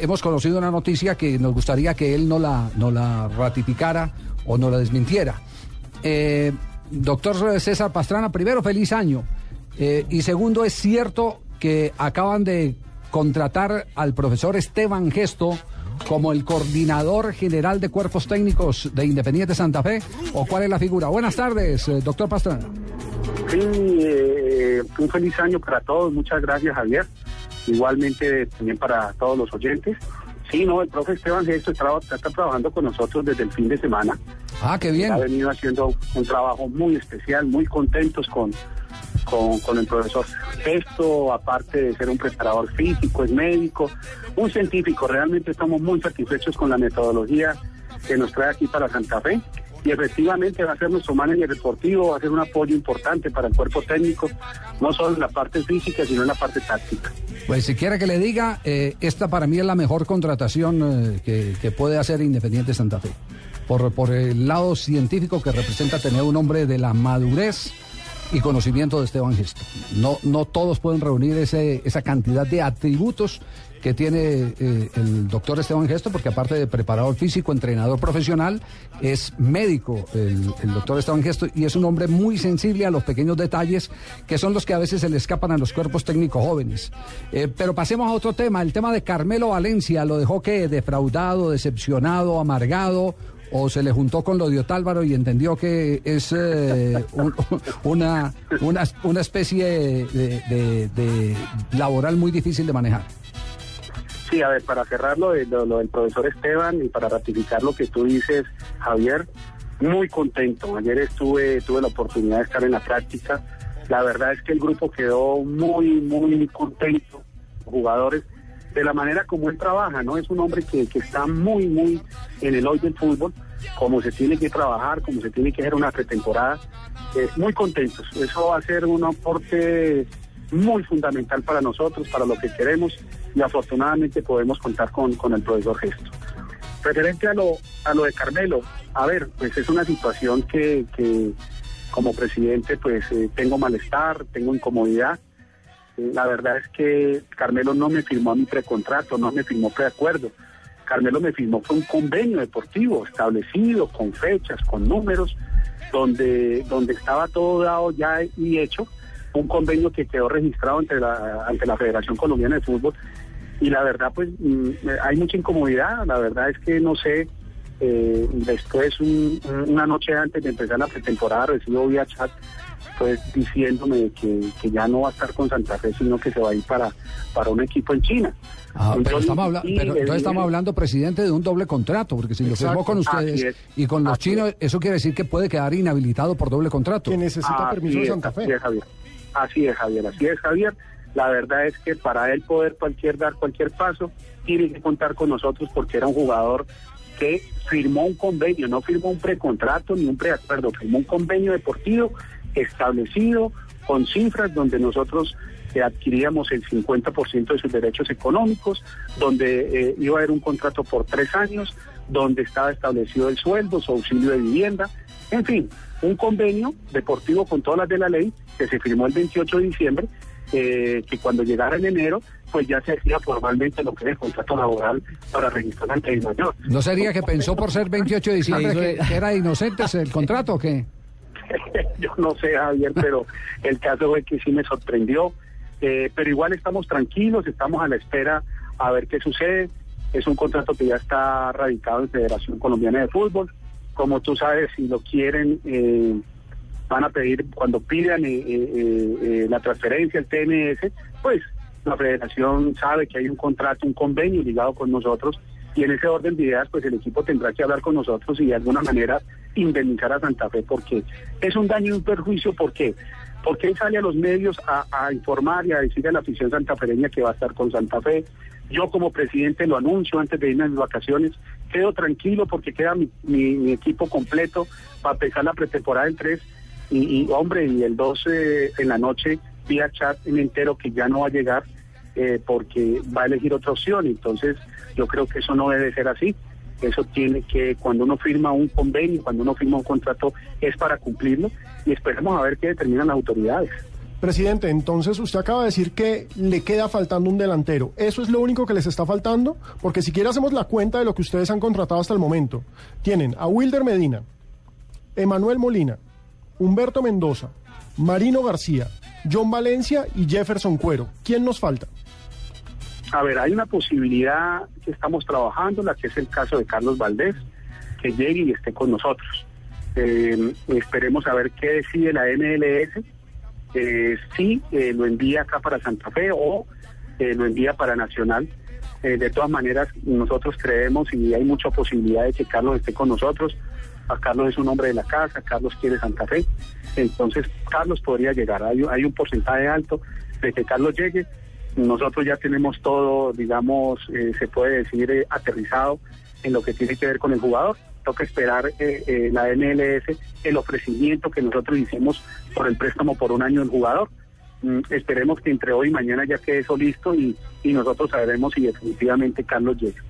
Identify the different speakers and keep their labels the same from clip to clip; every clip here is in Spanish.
Speaker 1: hemos conocido una noticia que nos gustaría que él no la, no la ratificara o no la desmintiera. Eh, doctor César Pastrana, primero, feliz año. Eh, y segundo, es cierto que acaban de contratar al profesor Esteban Gesto como el coordinador general de cuerpos técnicos de Independiente Santa Fe. ¿O cuál es la figura? Buenas tardes, eh, doctor Pastrana.
Speaker 2: Sí, un feliz año para todos. Muchas gracias, Javier igualmente también para todos los oyentes. Sí, no, el profe Esteban Gesto está, está, trabajando con nosotros desde el fin de semana.
Speaker 1: Ah, qué bien.
Speaker 2: Ha venido haciendo un trabajo muy especial, muy contentos con, con, el profesor Gesto, aparte de ser un preparador físico, es médico, un científico. Realmente estamos muy satisfechos con la metodología que nos trae aquí para Santa Fe y efectivamente va a ser nuestro manager deportivo, va a ser un apoyo importante para el cuerpo técnico, no solo en la parte física, sino en la parte táctica.
Speaker 1: Pues si quiere que le diga, eh, esta para mí es la mejor contratación eh, que, puede hacer Independiente Santa Fe. Por, por el lado científico que representa tener un hombre de la madurez y conocimiento de Esteban Gesto. No, no todos pueden reunir ese, esa cantidad de atributos que tiene eh, el doctor Esteban Gesto, porque aparte de preparador físico, entrenador profesional, es médico el, doctor Esteban Gesto y es un hombre muy sensible a los pequeños detalles que son los que a veces se le escapan a los cuerpos técnicos jóvenes. Eh, pero pasemos a otro tema, el tema de Carmelo Valencia, lo dejó que defraudado, decepcionado, amargado o se le juntó con lo de Otálvaro y entendió que es eh, una, una, especie de, laboral muy difícil de manejar.
Speaker 2: Sí, a ver, para cerrar lo, lo, del profesor Esteban y para ratificar lo que tú dices, Javier, muy contento. Ayer estuve, tuve la oportunidad de estar en la práctica. La verdad es que el grupo quedó muy, muy contento, jugadores de la manera como él trabaja, ¿no? Es un hombre que, está muy, muy en el hoy del fútbol, como se tiene que trabajar, como se tiene que hacer una pretemporada. Eh, muy contentos. Eso va a ser un aporte muy fundamental para nosotros, para lo que queremos y afortunadamente podemos contar con, con el profesor Gesto. Referente a lo, a lo de Carmelo, a ver, pues es una situación que, que como presidente pues eh, tengo malestar, tengo incomodidad la verdad es que Carmelo no me firmó a mi precontrato, no me firmó preacuerdo. Carmelo me firmó con un convenio deportivo establecido, con fechas, con números, donde, donde estaba todo dado ya y hecho, un convenio que quedó registrado ante la, ante la Federación Colombiana de Fútbol. Y la verdad, pues mm, hay mucha incomodidad, la verdad es que no sé, eh, después una noche antes de empezar la pretemporada recibo vía chat pues diciéndome que, ya no va a estar con Santa Fe, sino que se va a ir para, para un equipo en China.
Speaker 1: Ah, pero, estamos, entonces estamos hablando, presidente, de un doble contrato, porque si lo firmó con ustedes y con los chinos, eso quiere decir que puede quedar inhabilitado por doble contrato.
Speaker 2: Que necesita permiso de Santa Fe. Así Javier. Así es, Javier. Así es, Javier. La verdad es que para él poder cualquier dar cualquier paso, tiene que contar con nosotros porque era un jugador que firmó un convenio, no firmó un precontrato ni un preacuerdo, firmó un convenio deportivo establecido con cifras donde nosotros eh, adquiríamos el 50% de sus derechos económicos, donde eh, iba a haber un contrato por tres años, donde estaba establecido el sueldo, su auxilio de vivienda, en fin, un convenio deportivo con todas las de la ley que se firmó el 28 de diciembre, eh, que cuando llegara en enero, pues ya se hacía formalmente lo que es el contrato laboral para registrar ante el mayor.
Speaker 1: ¿No sería que pensó por ser 28 de diciembre que, era inocente el contrato o qué?
Speaker 2: yo no sé, Javier, pero el caso fue que sí me sorprendió. Eh, pero igual estamos tranquilos, estamos a la espera a ver qué sucede. Es un contrato que ya está radicado en Federación Colombiana de Fútbol. Como tú sabes, si lo quieren, eh, van a pedir, cuando pidan eh, la transferencia, el TNS, pues la federación sabe que hay un contrato, un convenio ligado con nosotros y en ese orden de ideas, pues el equipo tendrá que hablar con nosotros y de alguna manera indemnizar a Santa Fe, porque es un daño y un perjuicio, ¿por qué? Porque él sale a los medios a, informar y a decirle a la afición santafereña que va a estar con Santa Fe. Yo como presidente lo anuncio antes de irme a mis vacaciones, quedo tranquilo porque queda mi, equipo completo para empezar la pretemporada en tres y, hombre, y el 12 en la noche vía chat me entero que ya no va a llegar eh, porque va a elegir otra opción. Entonces, yo creo que eso no debe ser así. Eso tiene que, cuando uno firma un convenio, cuando uno firma un contrato, es para cumplirlo y esperemos a ver qué determinan las autoridades.
Speaker 3: Presidente, entonces usted acaba de decir que le queda faltando un delantero. ¿Eso es lo único que les está faltando? Porque si quiere hacemos la cuenta de lo que ustedes han contratado hasta el momento. Tienen a Wilder Medina, Emanuel Molina, Humberto Mendoza, Marino García, John Valencia y Jefferson Cuero. ¿Quién nos falta?
Speaker 2: A ver, hay una posibilidad que estamos trabajando, la que es el caso de Carlos Valdés, que llegue y esté con nosotros. Eh, esperemos a ver qué decide la MLS eh, si eh, lo envía acá para Santa Fe o eh, lo envía para Nacional. de todas maneras, nosotros creemos y hay mucha posibilidad de que Carlos esté con nosotros. Carlos es un hombre de la casa, Carlos quiere Santa Fe. Entonces, Carlos podría llegar. Hay, un porcentaje alto de que Carlos llegue. Nosotros ya tenemos todo, digamos, se puede decir, aterrizado en lo que tiene que ver con el jugador toca esperar eh, eh, la MLS el ofrecimiento que nosotros hicimos por el préstamo por un año del jugador. Mm, esperemos que entre hoy y mañana ya quede eso listo y, y nosotros sabremos si definitivamente Carlos
Speaker 1: llega.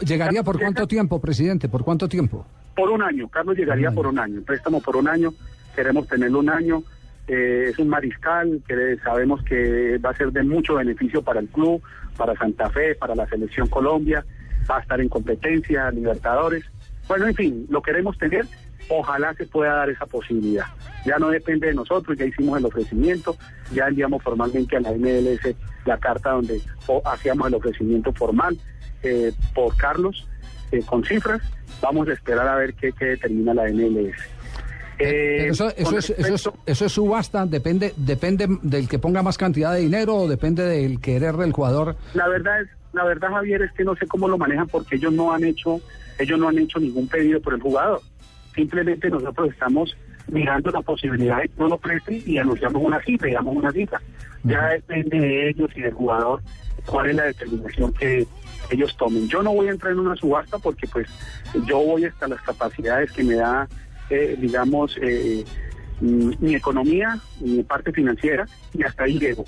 Speaker 1: ¿Llegaría por cuánto tiempo, presidente? ¿Por cuánto tiempo?
Speaker 2: Por un año. Carlos llegaría por un año. préstamo por un año. Queremos tenerlo un año. Eh, es un mariscal que sabemos que va a ser de mucho beneficio para el club, para Santa Fe, para la selección Colombia. Va a estar en competencia, Libertadores bueno, en fin, lo queremos tener. Ojalá se pueda dar esa posibilidad. Ya no depende de nosotros, ya hicimos el ofrecimiento, ya enviamos formalmente a la MLS la carta donde hacíamos el ofrecimiento formal eh, por Carlos eh, con cifras. Vamos a esperar a ver qué, determina la MLS.
Speaker 1: Eh, eso, eso, es, eso, es, subasta, depende, depende del que ponga más cantidad de dinero o depende del querer del jugador.
Speaker 2: La verdad es, la verdad Javier es que no sé cómo lo manejan porque ellos no han hecho ellos no han hecho ningún pedido por el jugador. Simplemente nosotros estamos mirando la posibilidad de que no lo presten y anunciamos una cifra, digamos una cifra. Ya depende de ellos y del jugador cuál es la determinación que ellos tomen. Yo no voy a entrar en una subasta porque pues yo voy hasta las capacidades que me da, eh, digamos, eh, mm, mi economía, mi parte financiera y hasta ahí llego.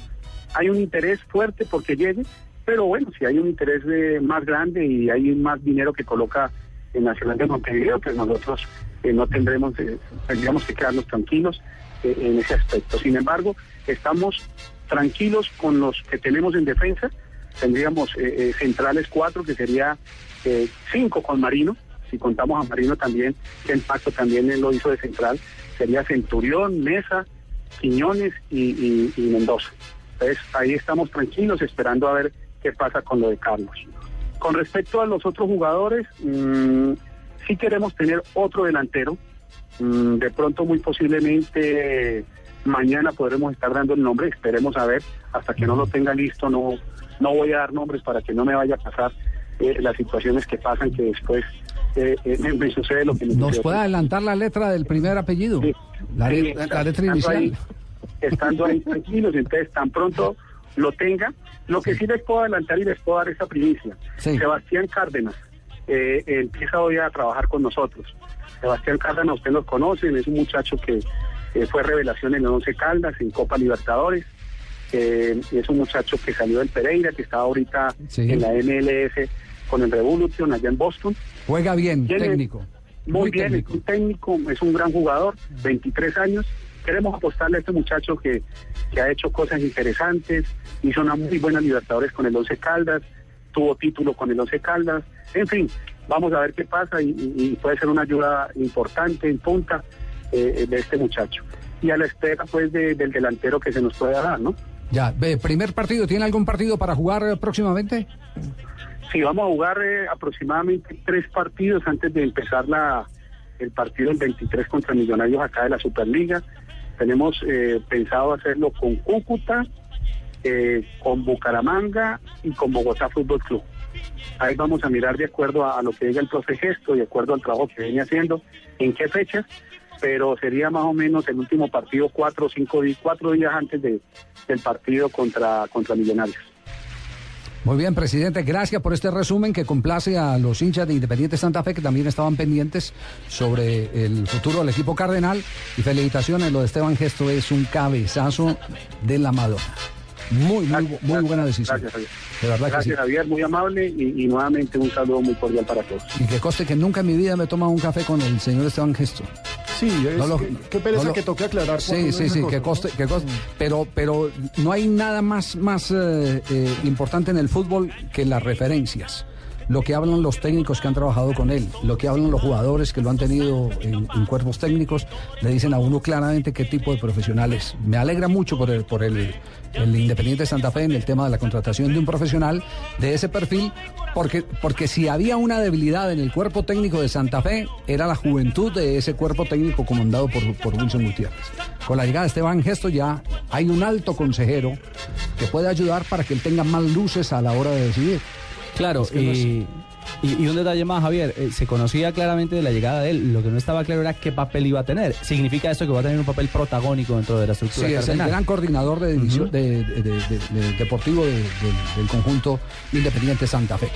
Speaker 2: Hay un interés fuerte porque llegue, pero bueno, si hay un interés de, más grande y hay más dinero que coloca el Nacional de Montevideo, pues nosotros eh, no tendremos, eh, tendríamos que quedarnos tranquilos eh, en ese aspecto. Sin embargo, estamos tranquilos con los que tenemos en defensa. Tendríamos centrales cuatro, que sería cinco con Marino. Si contamos a Marino también, que en pacto también él lo hizo de central, sería Centurión, Mesa, Quiñones y Mendoza. Entonces ahí estamos tranquilos esperando a ver qué pasa con lo de Carlos. Con respecto a los otros jugadores, mmm, sí queremos tener otro delantero. Mm, de pronto, muy posiblemente, mañana podremos estar dando el nombre. Esperemos a ver. Hasta que no lo tenga listo, no, no voy a dar nombres para que no me vaya a pasar eh, las situaciones que pasan, que después eh, eh, me, sucede lo que me
Speaker 1: ¿Nos puede adelantar la letra del primer apellido? la, letra inicial.
Speaker 2: estando ahí tranquilos, entonces tan pronto lo tenga. Lo que sí, les puedo adelantar y les puedo dar esa primicia. Sebastián Cárdenas eh, empieza hoy a trabajar con nosotros. Sebastián Cárdenas, usted lo conocen, es un muchacho que fue revelación en el Once Caldas, en Copa Libertadores. Es un muchacho que salió del Pereira, que está ahorita en la MLS con el Revolution allá en Boston.
Speaker 1: Juega bien, técnico.
Speaker 2: Muy, bien, es un técnico, es un gran jugador, 23 años, queremos apostarle a este muchacho que, ha hecho cosas interesantes, hizo una muy buena Libertadores con el Once Caldas, tuvo título con el Once Caldas, en fin, vamos a ver qué pasa y, puede ser una ayuda importante en punta eh, de este muchacho. Y a la espera pues del delantero que se nos pueda dar, ¿no?
Speaker 1: Ya, primer partido, ¿tiene algún partido para jugar eh, próximamente?
Speaker 2: Sí, vamos a jugar eh, aproximadamente tres partidos antes de empezar la, el partido el 23 contra Millonarios acá de la Superliga. Tenemos eh, pensado hacerlo con Cúcuta, eh, con Bucaramanga y con Bogotá Fútbol Club. Ahí vamos a mirar de acuerdo a, lo que diga el profe Gesto, de acuerdo al trabajo que viene haciendo, en qué fechas, pero sería más o menos el último partido cuatro o cinco días, cuatro días antes de, del partido contra, contra Millonarios.
Speaker 1: Muy bien, presidente, gracias por este resumen que complace a los hinchas de Independiente Santa Fe que también estaban pendientes sobre el futuro del equipo cardenal. Y felicitaciones, lo de Esteban Gesto es un cabezazo de la Madonna. Muy, muy, muy buena decisión.
Speaker 2: Gracias, Javier. De verdad gracias, Javier, muy amable y, nuevamente un saludo muy cordial para todos.
Speaker 1: Y que coste que nunca en mi vida me he tomado un café con el señor Esteban Gesto.
Speaker 3: Sí, es,
Speaker 1: No lo-
Speaker 3: qué, pereza
Speaker 1: no lo-
Speaker 3: que toque aclarar.
Speaker 1: Sí, sí, sí, que coste, que coste. Pero, pero no hay nada más, más eh, eh, importante en el fútbol que las referencias. Lo que hablan los técnicos que han trabajado con él, lo que hablan los jugadores que lo han tenido en, cuerpos técnicos, le dicen a uno claramente qué tipo de profesional es. Me alegra mucho por el, por el, el Independiente de Santa Fe en el tema de la contratación de un profesional de ese perfil, porque, porque si había una debilidad en el cuerpo técnico de Santa Fe, era la juventud de ese cuerpo técnico comandado por, por Wilson Gutiérrez. Con la llegada de Esteban Gesto ya hay un alto consejero que puede ayudar para que él tenga más luces a la hora de decidir.
Speaker 4: Claro,
Speaker 1: Es que no
Speaker 4: y, y- y un detalle más, Javier, eh, se conocía claramente de la llegada de él, lo que no estaba claro era qué papel iba a tener. ¿Significa esto que va a tener un papel protagónico dentro de la
Speaker 1: Sí,
Speaker 4: estructura
Speaker 1: es el gran coordinador de, división- de- de- de- de- de- deportivo de- de- del conjunto Independiente Santa Fe.